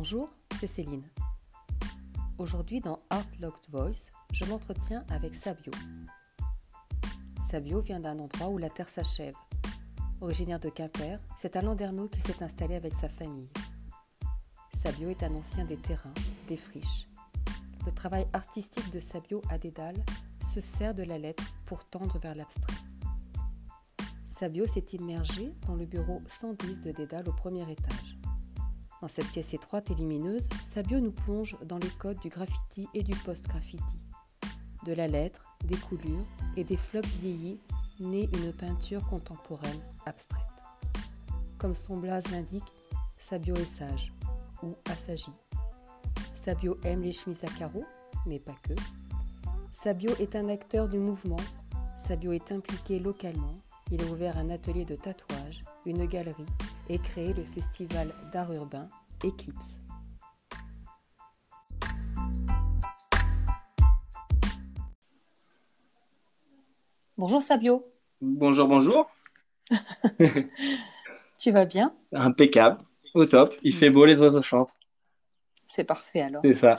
Bonjour, c'est Céline. Aujourd'hui dans Art Locked Voice, je m'entretiens avec Sabio. Sabio vient d'un endroit où la terre s'achève. Originaire de Quimper, c'est à Landerneau qu'il s'est installé avec sa famille. Sabio est un ancien des terrains, des friches. Le travail artistique de Sabio à Dédale se sert de la lettre pour tendre vers l'abstrait. Sabio s'est immergé dans le bureau 110 de Dédale au premier étage. Dans cette pièce étroite et lumineuse, Sabio nous plonge dans les codes du graffiti et du post-graffiti. De la lettre, des coulures et des flops vieillis naît une peinture contemporaine abstraite. Comme son blaze l'indique, Sabio est sage ou assagi. Sabio aime les chemises à carreaux, mais pas que. Sabio est un acteur du mouvement. Sabio est impliqué localement. Il a ouvert un atelier de tatouage, une galerie et créé le festival d'art urbain Eclipse. Bonjour Sabio. Bonjour, bonjour. tu vas bien? Impeccable, au top. Il fait beau, les oiseaux chantent. C'est parfait alors. C'est ça.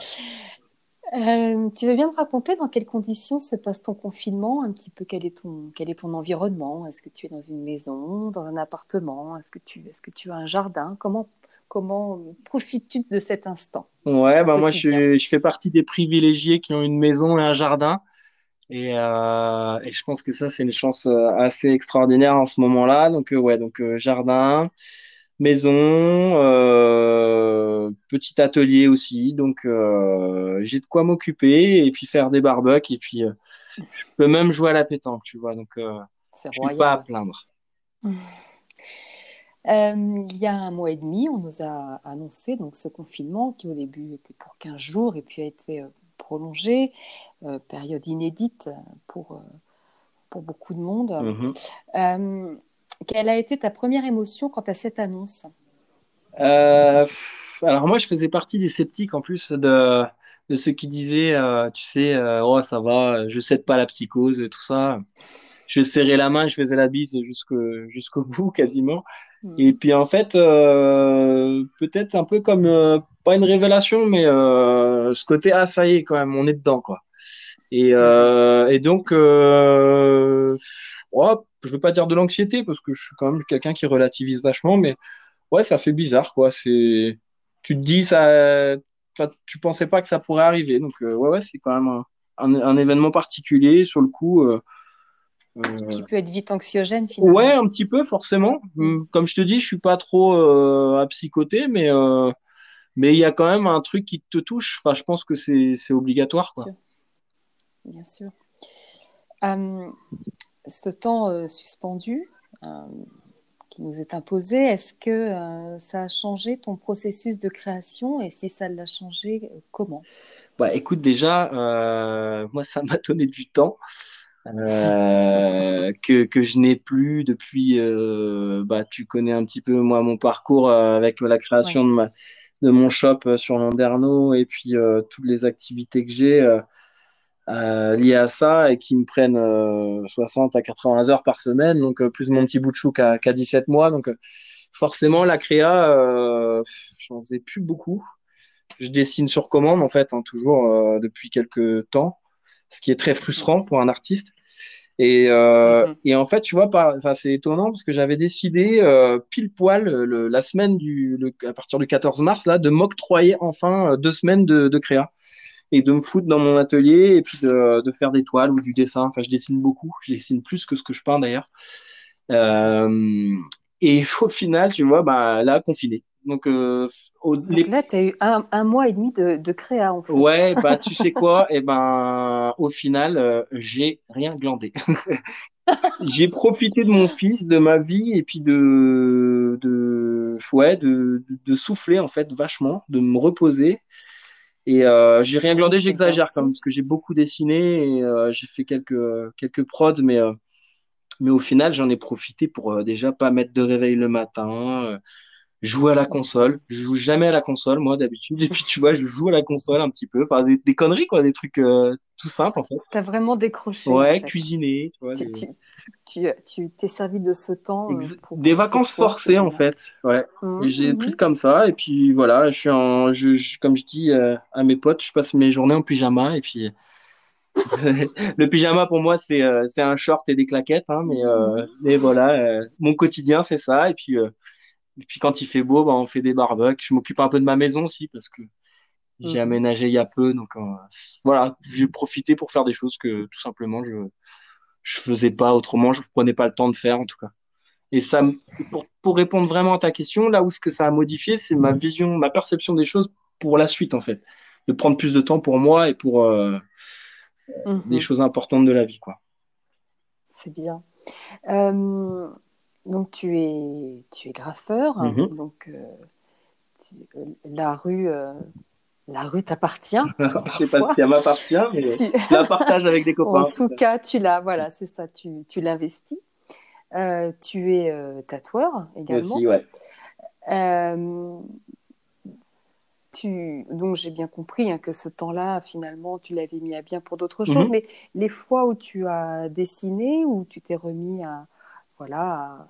Euh, tu veux bien me raconter dans quelles conditions se passe ton confinement Un petit peu quel est ton, quel est ton environnement? Est-ce que tu es dans une maison, dans un appartement? Est-ce que, tu, est que tu as un jardin? Comment, comment profites-tu de cet instant Ouais, bah moi je, je, fais partie des privilégiés qui ont une maison et un jardin. Et, euh, et je pense que ça, c'est une chance euh, assez extraordinaire en ce moment-là. Donc, ouais, donc jardin, maison, euh, petit atelier aussi. Donc, euh, j'ai de quoi m'occuper et puis faire des barbecues. Et puis, euh, je peux même jouer à la pétanque, tu vois. Donc, je suis pas à plaindre. il y a un mois et demi, on nous a annoncé donc, ce confinement qui au début était pour 15 jours et puis a été prolongé, période inédite pour, pour beaucoup de monde. Mm-hmm. Quelle a été ta première émotion quant à cette annonce? Euh, Alors moi, je faisais partie des sceptiques en plus de, de ceux qui disaient, euh, tu sais, euh, oh ça va, je cède pas la psychose, tout ça. Je serrais la main, je faisais la bise jusqu'au bout quasiment. Hmm. Et puis en fait, peut-être un peu comme pas une révélation, mais ce côté ah ça y est quand même, on est dedans quoi. Et, et donc oh, je veux pas dire de l'anxiété parce que je suis quand même quelqu'un qui relativise vachement, mais ouais, ça fait bizarre, quoi. C'est, tu te dis ça, tu pensais pas que ça pourrait arriver, donc euh, ouais, ouais, c'est quand même un, un, événement particulier sur le coup. Euh, euh, qui peut être vite anxiogène finalement. Ouais, un petit peu forcément. Mm. Comme je te dis, je suis pas trop à psychoter, mais mais il y a quand même un truc qui te touche. Enfin, je pense que c'est obligatoire, quoi. Bien sûr. Bien sûr ce temps euh, suspendu euh, qui nous est imposé, est-ce que euh, ça a changé ton processus de création et si ça l'a changé, comment? Bah, Écoute, déjà, moi, ça m'a donné du temps. que, que, je n'ai plus depuis, bah, tu connais un petit peu moi mon parcours avec la création de, ma, de mon shop sur Landerneau et puis toutes les activités que j'ai. Euh, liés à ça et qui me prennent 60 euh, à 80 heures par semaine, donc euh, plus mon petit bout de chou qu'à 17 mois. Donc forcément, la créa, j'en faisais plus beaucoup. Je dessine sur commande, en fait, hein, toujours depuis quelques temps, ce qui est très frustrant pour un artiste. Et, mm-hmm. et en fait, tu vois, c'est étonnant parce que j'avais décidé pile poil la semaine du, à partir du 14 mars là, de m'octroyer enfin deux semaines de, de créa et de me foutre dans mon atelier et puis de, de, faire des toiles ou du dessin. Enfin, je dessine beaucoup. Je dessine plus que ce que je peins d'ailleurs. Euh, et au final, tu vois, bah, là, confiné. Donc, euh, Donc là, tu as eu un, un, mois et demi de, de créa, en fait. Ouais, bah, tu sais quoi? Et eh ben, au final, euh, j'ai rien glandé. j'ai profité de mon fils, de ma vie, et puis de, de, ouais, de, de, souffler, en fait, vachement, de me reposer. Et euh, j'ai rien glandé, j'exagère quand même, parce que j'ai beaucoup dessiné et euh, j'ai fait quelques, quelques prods, mais, euh, mais au final, j'en ai profité pour euh, déjà pas mettre de réveil le matin, jouer à la console. Je joue jamais à la console, moi, d'habitude. Et puis, tu vois, je joue à la console un petit peu. Enfin, des, des conneries, quoi, des trucs tout simple en fait. Tu as vraiment décroché. Ouais, cuisiner. Tu, tu, t'es servi de ce temps. Euh, des vacances forcées en fait. Ouais. Mmh, j'ai mmh. pris comme ça et puis voilà, je suis en, je, comme je dis euh, à mes potes, je passe mes journées en pyjama et puis. le pyjama pour moi c'est euh, c'est un short et des claquettes hein, mais mmh. mais voilà mon quotidien c'est ça et puis et puis quand il fait beau bah, on fait des barbecues je m'occupe un peu de ma maison aussi parce que j'ai mhm. aménagé il y a peu, donc euh, voilà, j'ai profité pour faire des choses que tout simplement je je faisais pas autrement, je prenais pas le temps de faire en tout cas. Et ça, pour, pour répondre vraiment à ta question, là où ce que ça a modifié, c'est ma vision, ma perception des choses pour la suite en fait, de prendre plus de temps pour moi et pour euh, mhm. des choses importantes de la vie, quoi. C'est bien. Euh, donc tu es tu es graffeur, mhm. donc la rue la rue t'appartient. je sais pas si elle m'appartient, mais tu... la partage avec des copains. en tout cas, tu l'as, voilà, c'est ça, tu, tu l'investis. Euh, tu es euh, tatoueur également. Aussi, ouais. Euh, tu... Donc j'ai bien compris hein, que ce temps-là, finalement, tu l'avais mis à bien pour d'autres choses. Mhm. Mais les fois où tu as dessiné, où tu t'es remis à, voilà, à,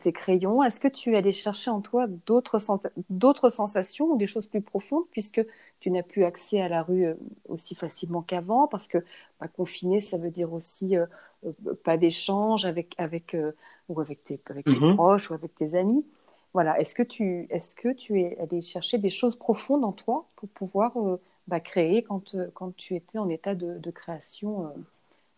tes crayons, est-ce que tu allais chercher en toi d'autres sensations ou des choses plus profondes puisque tu n'as plus accès à la rue euh, aussi facilement qu'avant? Parce que bah, confiné, ça veut dire aussi euh, euh, pas d'échange avec, avec, ou avec, tes, avec mm-hmm. proches ou avec tes amis. Voilà. Est-ce que, tu, est que tu es allé chercher des choses profondes en toi pour pouvoir bah, créer quand, quand tu étais en état de, de création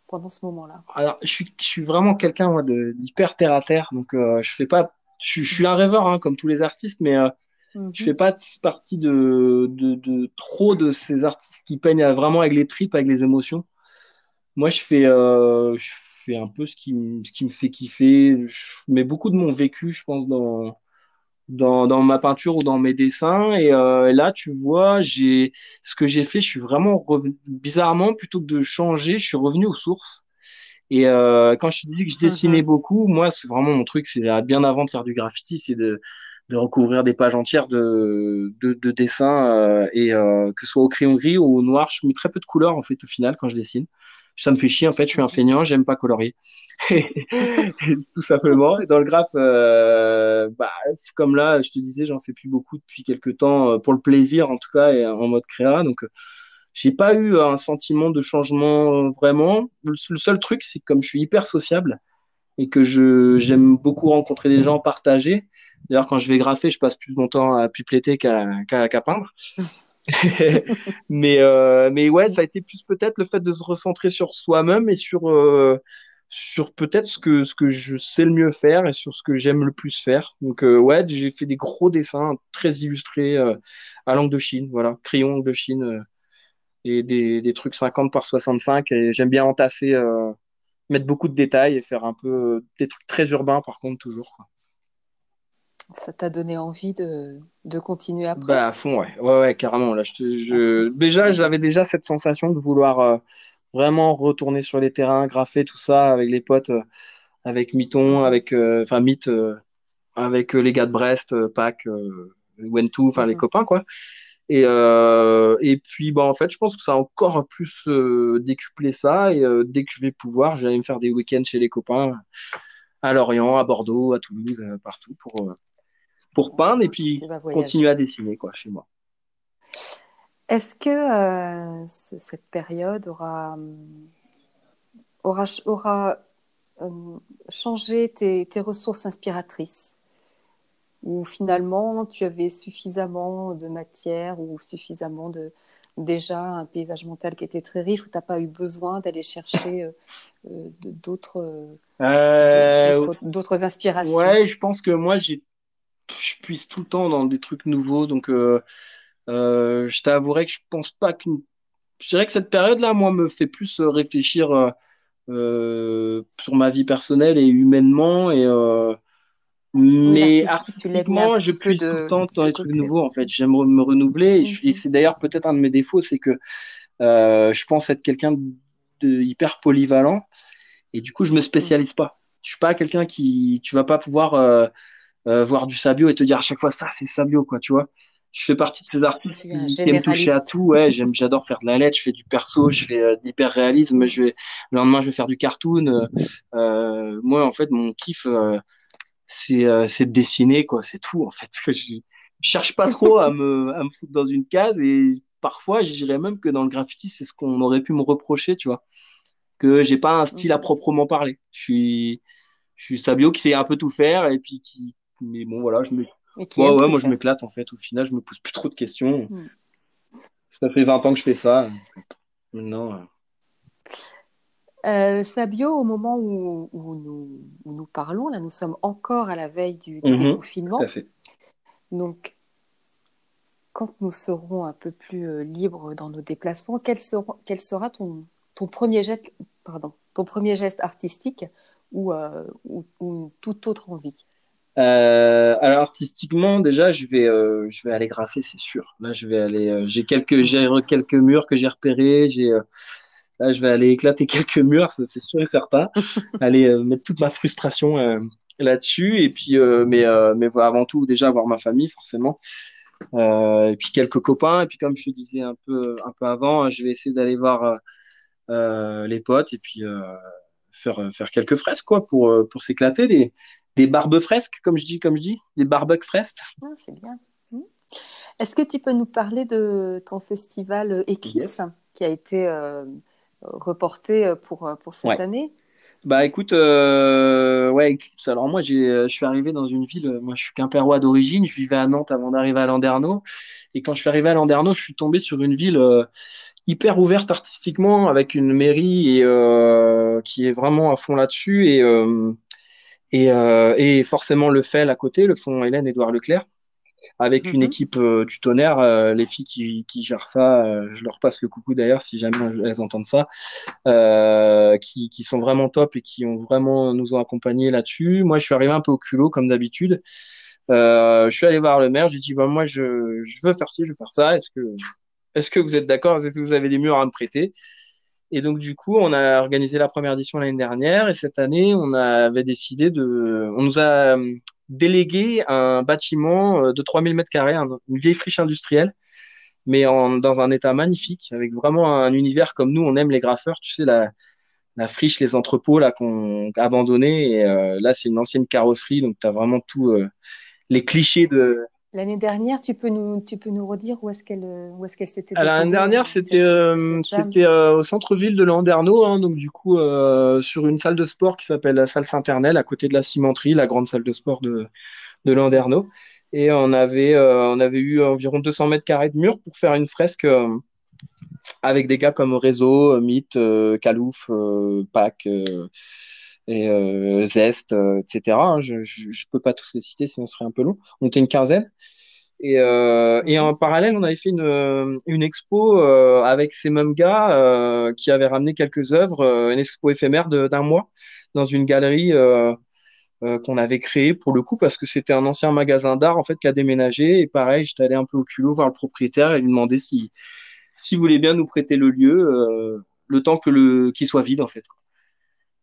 pendant ce moment-là Alors, je suis, je suis vraiment quelqu'un d'hyper terre à terre, donc euh, je fais pas, je, je, suis un rêveur hein, comme tous les artistes, mais euh, mhm. je fais pas partie de, de, de, trop de ces artistes qui peignent vraiment avec les tripes, avec les émotions. Moi, je fais, euh, je fais un peu ce qui, ce qui me fait kiffer. Je mets beaucoup de mon vécu, je pense, dans dans, dans ma peinture ou dans mes dessins. Et euh, là, tu vois, j'ai ce que j'ai fait, je suis vraiment revenu, bizarrement, plutôt que de changer, je suis revenu aux sources. Et euh, quand je te dis que je dessinais mhm. beaucoup, moi, c'est vraiment mon truc, c'est bien avant de faire du graffiti, c'est de, de recouvrir des pages entières de, de, de dessins euh, et euh, que ce soit au crayon gris ou au noir, je mets très peu de couleurs en fait au final quand je dessine ça me fait chier en fait, je suis un feignant, j'aime pas colorier. tout simplement. Et dans le graphe, euh, bah, comme là, je te disais, j'en fais plus beaucoup depuis quelques temps euh, pour le plaisir en tout cas et en mode créa. Donc, euh, j'ai pas eu un sentiment de changement vraiment. Le, seul truc, c'est que comme je suis hyper sociable et que je j'aime beaucoup rencontrer des gens, partager. D'ailleurs, quand je vais graffer, je passe plus de mon temps à pipeletter qu'à qu'à peindre. mais, euh, mais ouais, ça a été plus peut-être le fait de se recentrer sur soi-même et sur, euh, sur peut-être ce que, ce que je sais le mieux faire et sur ce que j'aime le plus faire. Donc, euh, ouais, j'ai fait des gros dessins très illustrés à langue de Chine, voilà, crayon de Chine et des, des trucs 50 par 65. Et j'aime bien entasser, mettre beaucoup de détails et faire un peu des trucs très urbains, par contre, toujours. Quoi. Ça t'a donné envie de, de continuer après? Bah, À fond, ouais. Ouais, ouais carrément. Là, je, Déjà, j'avais déjà cette sensation de vouloir euh, vraiment retourner sur les terrains, graffer tout ça avec les potes, euh, avec Miton, avec, euh, enfin, Mythe, avec les gars de Brest, Pac, Wentou, enfin, les mhm. copains, quoi. Et, et puis, bah, en fait, je pense que ça a encore plus décuplé ça. Et dès que je vais pouvoir, j'allais me faire des week-ends chez les copains à Lorient, à Bordeaux, à Toulouse, partout pour, pour peindre et puis continuer à dessiner quoi, chez moi. Est-ce que euh, cette période aura, aura, aura euh, changé tes, ressources inspiratrices? Ou finalement tu avais suffisamment de matière ou suffisamment de, déjà un paysage mental qui était très riche où tu n'as pas eu besoin d'aller chercher euh, d'autres d'autres inspirations? Ouais, je pense que moi j'ai je puisse tout le temps dans des trucs nouveaux. Donc, euh, euh, je t'avouerai que je pense pas qu'une. Je dirais que cette période-là, moi, me fait plus euh, réfléchir sur ma vie personnelle et humainement. Et, mais artistiquement, je puisse tout le temps dans des trucs nouveaux. En fait, j'aime me renouveler. Et, mhm. c'est d'ailleurs peut-être un de mes défauts, c'est que je pense être quelqu'un de hyper polyvalent. Et du coup, je me spécialise pas. Je suis pas quelqu'un qui, tu vas pas pouvoir euh, voir du Sabio et te dire à chaque fois ça c'est Sabio quoi tu vois je fais partie de ces artistes qui, aiment toucher à tout. Ouais, j'aime, j'adore faire de la lettre, je fais du perso, je fais euh, de l'hyper-réalisme. Je vais, le lendemain, je vais faire du cartoon. Euh, euh moi, en fait, mon kiff, euh, c'est, c'est de dessiner, quoi. C'est tout, en fait. Je, je cherche pas trop à me, à me foutre dans une case et parfois, je dirais même que dans le graffiti, c'est ce qu'on aurait pu me reprocher, tu vois. Que j'ai pas un style à proprement parler. Je suis, je suis Sabio qui sait un peu tout faire et puis qui, mais bon, voilà, je me Ouais, ouais, moi je m'éclate en fait. Au final, je me pose plus trop de questions. Hmm. Ça fait 20 ans que je fais ça. Maintenant. Euh. Euh, Sabio, au moment où, nous, nous, parlons, là, nous sommes encore à la veille du, mhm. confinement. Donc, quand nous serons un peu plus euh, libres dans nos déplacements, quel sera, quel sera ton, ton, premier geste, pardon, ton premier geste artistique ou, ou, ou toute autre envie? Euh, alors artistiquement, déjà, je vais, euh, je vais aller graffer, c'est sûr. Là, je vais aller, euh, j'ai quelques, j'ai quelques murs que j'ai repérés. J'ai, là, je vais aller éclater quelques murs, c'est sûr et certain. aller mettre toute ma frustration là-dessus. Et puis, mais, mais avant tout, déjà voir ma famille, forcément. et puis quelques copains. Et puis, comme je te disais un peu, un peu avant, je vais essayer d'aller voir les potes et puis faire, faire quelques fresques, quoi, pour, pour s'éclater. Des, des barbes fresques, comme je dis, comme je dis, des barbecues fresques. Ah, c'est bien. Hmm. Est-ce que tu peux nous parler de ton festival Eclipse qui a été euh, reporté pour, pour cette année? Bah écoute, euh, ouais, Eclipse. Alors moi, je suis arrivé dans une ville, moi je suis quimpérois d'origine, je vivais à Nantes avant d'arriver à Landerneau. Et quand je suis arrivé à Landerneau, je suis tombé sur une ville euh, hyper ouverte artistiquement, avec une mairie et, qui est vraiment à fond là-dessus. Et, et, euh, et forcément le FEL à côté, le fonds Hélène Édouard Leclerc, avec une mhm. équipe euh, du tonnerre, euh, les filles qui, qui gèrent ça, euh, je leur passe le coucou d'ailleurs si jamais elles entendent ça, qui, qui sont vraiment top et qui ont vraiment nous ont accompagnés là-dessus. Moi, je suis arrivé un peu au culot comme d'habitude. je suis allé voir le maire, j'ai dit bah moi je, je veux faire ci, je veux faire ça. Est-ce que est-ce que vous êtes d'accord? Est-ce que vous avez des murs à me prêter? Et donc, du coup, on a organisé la première édition l'année dernière et cette année, on avait décidé de. On nous a euh, délégué un bâtiment euh, de 3000 mètres carrés, une vieille friche industrielle, mais dans un état magnifique, avec vraiment un univers comme nous, on aime les graffeurs, tu sais, la, la friche, les entrepôts là qu'on a abandonnés. Et euh, là, c'est une ancienne carrosserie, donc tu as vraiment tout les clichés de, L'année dernière, tu peux nous, tu peux nous redire où est-ce qu'elle, où est-ce qu'elle s'était L'année dernière, c'était, euh, c'était euh, au centre-ville de Landerneau, hein, donc du coup euh, sur une salle de sport qui s'appelle la salle Saint-Ernel, à côté de la cimenterie, la grande salle de sport de, de Landerneau. Et on avait, on avait eu environ 200 mètres carrés de mur pour faire une fresque avec des gars comme Réseau, Mythe, Calouf, Pac et Zest, etc. Hein. Je ne peux pas tous les citer, sinon ce serait un peu long. On était une quinzaine. Et, euh, et en parallèle, on avait fait une, une expo euh, avec ces mêmes gars euh, qui avaient ramené quelques œuvres, une expo éphémère d'un mois dans une galerie qu'on avait créée pour le coup parce que c'était un ancien magasin d'art en fait qui a déménagé. Et pareil, j'étais allé un peu au culot voir le propriétaire et lui demander si s'il voulait bien nous prêter le lieu le temps que le qu'il soit vide en fait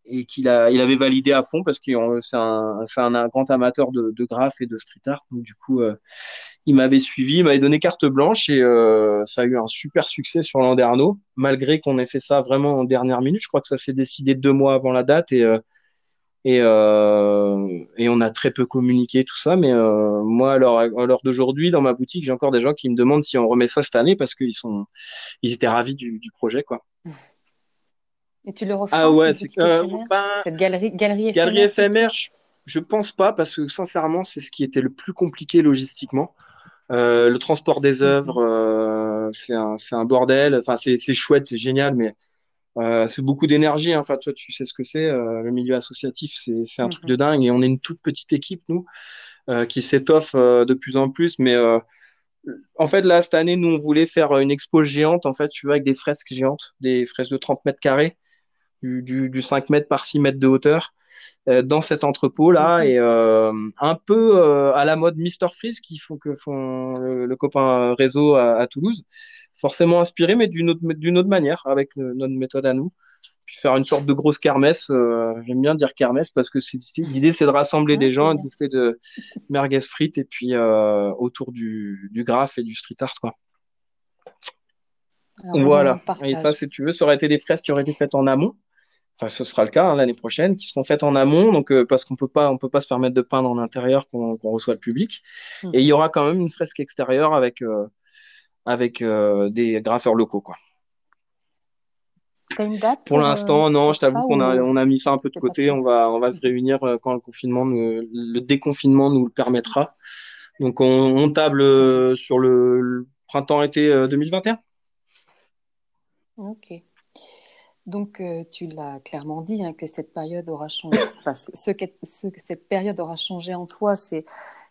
et qu'il a, il avait validé à fond parce que c'est un, un, un, grand amateur de, de graphes et de street art. Donc, du coup, euh, il m'avait suivi, il m'avait donné carte blanche et euh, ça a eu un super succès sur Landerneau, malgré qu'on ait fait ça vraiment en dernière minute. Je crois que ça s'est décidé deux mois avant la date et, euh, et, et on a très peu communiqué tout ça. Mais moi, à l'heure d'aujourd'hui, dans ma boutique, j'ai encore des gens qui me demandent si on remet ça cette année parce qu'ils sont, ils étaient ravis du, du projet, quoi. Et tu le refais Ah ouais, c'est euh, cette galerie, galerie éphémère. Galerie éphémère, je, pense pas parce que sincèrement, c'est ce qui était le plus compliqué logistiquement. Euh, le transport des mhm. œuvres, euh, c'est un, un, bordel. Enfin, c'est chouette, c'est génial, mais euh, c'est beaucoup d'énergie. Hein. Enfin, toi, tu sais ce que c'est. Le milieu associatif, c'est un truc de mhm. dingue. Et on est une toute petite équipe, nous, qui s'étoffe de plus en plus. Mais en fait, là, cette année, nous, on voulait faire une expo géante, en fait, tu vois, avec des fresques géantes, des fresques de 30 mètres carrés du, du, 5 mètres par 6 mètres de hauteur euh, dans cet entrepôt là et euh, un peu euh, à la mode Mister Freeze qui font que font le, copain réseau à, Toulouse forcément inspiré mais d'une autre d'une autre manière avec notre méthode à nous puis faire une sorte de grosse kermesse. J'aime bien dire kermesse parce que l'idée, c'est de rassembler des gens, de bouffer de merguez frites et puis autour du, du graphe et du street art, quoi. voilà. Et ça, si tu veux, ça aurait été des fresques qui auraient été faites en amont enfin ce sera le cas hein, l'année prochaine, qui seront faites en amont, donc euh, parce qu'on peut pas, on peut pas se permettre de peindre en intérieur qu'on reçoit le public. Hmm. Et il y aura quand même une fresque extérieure avec euh, avec euh, des graffeurs locaux, quoi. T'as une date Pour, l'instant, non. Je t'avoue qu'on a on a mis ça un peu de côté. On va on va se réunir quand le confinement, le déconfinement nous le permettra. Donc on, table sur le printemps-été 2021. Ok. Donc, euh, tu l'as clairement dit, hein, que cette période aura changé. ce, que, cette période aura changé en toi, c'est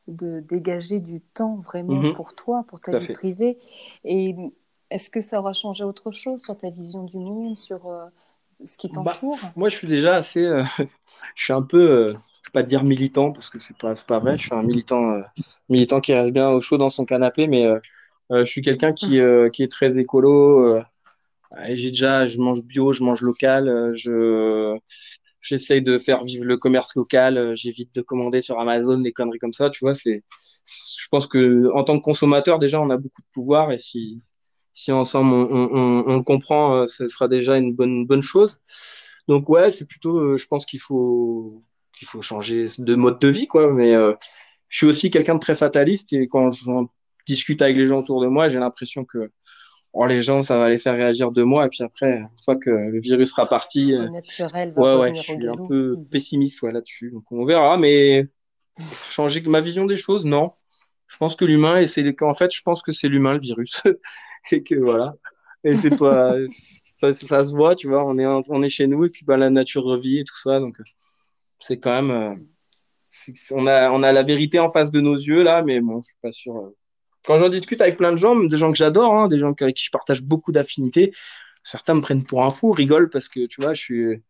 de dégager du temps vraiment mhm. pour toi, pour ta vie privée. Et est-ce que ça aura changé autre chose sur ta vision du monde, sur euh, ce qui bah, t'entoure? Moi, je suis déjà assez. Euh, je suis un peu. pas dire militant, parce que c'est pas, pas vrai. Je suis un militant, militant qui reste bien au chaud dans son canapé, mais je suis quelqu'un qui, qui est très écolo j'ai déjà, je mange bio, je mange local, euh, je j'essaye de faire vivre le commerce local, euh, j'évite de commander sur Amazon des conneries comme ça, tu vois, c'est je pense que en tant que consommateur déjà on a beaucoup de pouvoir et si si ensemble on, on, on, le comprend, euh, ce sera déjà une bonne bonne chose. Donc ouais, c'est plutôt je pense qu'il faut qu'il faut changer de mode de vie quoi, mais je suis aussi quelqu'un de très fataliste et quand je discute avec les gens autour de moi, j'ai l'impression que oh, les gens, ça va les faire réagir deux mois, et puis après, une fois que le virus sera parti, euh, naturel ouais, ouais, je suis un peu mm. pessimiste là-dessus. Donc on verra, mais changer ma vision des choses, non. Je pense que l'humain, et c'est en fait, je pense que c'est l'humain le virus, et que voilà. Et c'est pas, ça, ça, se voit, tu vois, on est, on est chez nous, et puis bah, la nature revit et tout ça, donc c'est quand même. Euh, on a, on a la vérité en face de nos yeux là, mais bon, je suis pas sûr. Euh, quand j'en discute avec plein de gens, des gens que j'adore, hein, des gens avec qui je partage beaucoup d'affinités, certains me prennent pour un fou, rigolent parce que tu vois, je suis,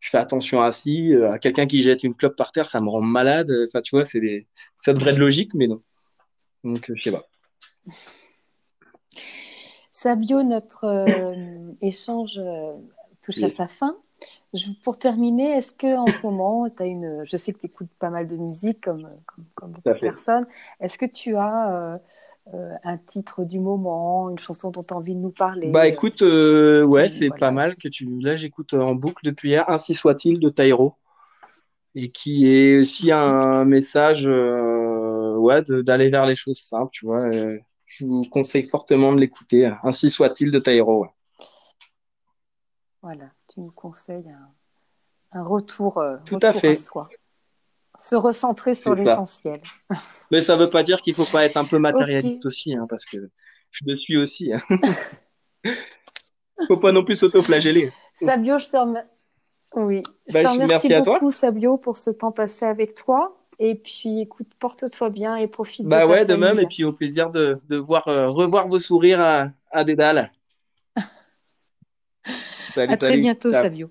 je fais attention à si, euh, à quelqu'un qui jette une clope par terre, ça me rend malade. Enfin, tu vois, c'est des, ça devrait être logique, mais non. Donc, euh, je sais pas. Sabio, notre euh, échange touche à sa fin. pour terminer, est-ce que en ce moment, tu as une. Je sais que tu écoutes pas mal de musique comme, comme, beaucoup de personnes. Est-ce que tu as euh, un titre du moment, une chanson dont tu as envie de nous parler Bah écoute, euh, ouais, c'est pas mal que tu. Là, j'écoute en boucle depuis hier, Ainsi soit-il de Tairo, et qui est aussi un message euh, ouais, d'aller vers les choses simples, tu vois. je vous conseille fortement de l'écouter, Ainsi soit-il de Tairo. Voilà, tu nous conseilles un, retour, Tout à, fait. soi se recentrer sur l'essentiel. Mais ça ne veut pas dire qu'il ne faut pas être un peu matérialiste aussi, hein, parce que je le suis aussi. Il hein. ne faut pas non plus s'auto-flageller. Sabio, je te, oui. je bah, te remercie beaucoup, Sabio, pour ce temps passé avec toi. Et puis, écoute, porte-toi bien et profite bah de ouais, de même. Et puis, au plaisir de, de voir, euh, revoir vos sourires à, à Dédale. à très bientôt, Sabio.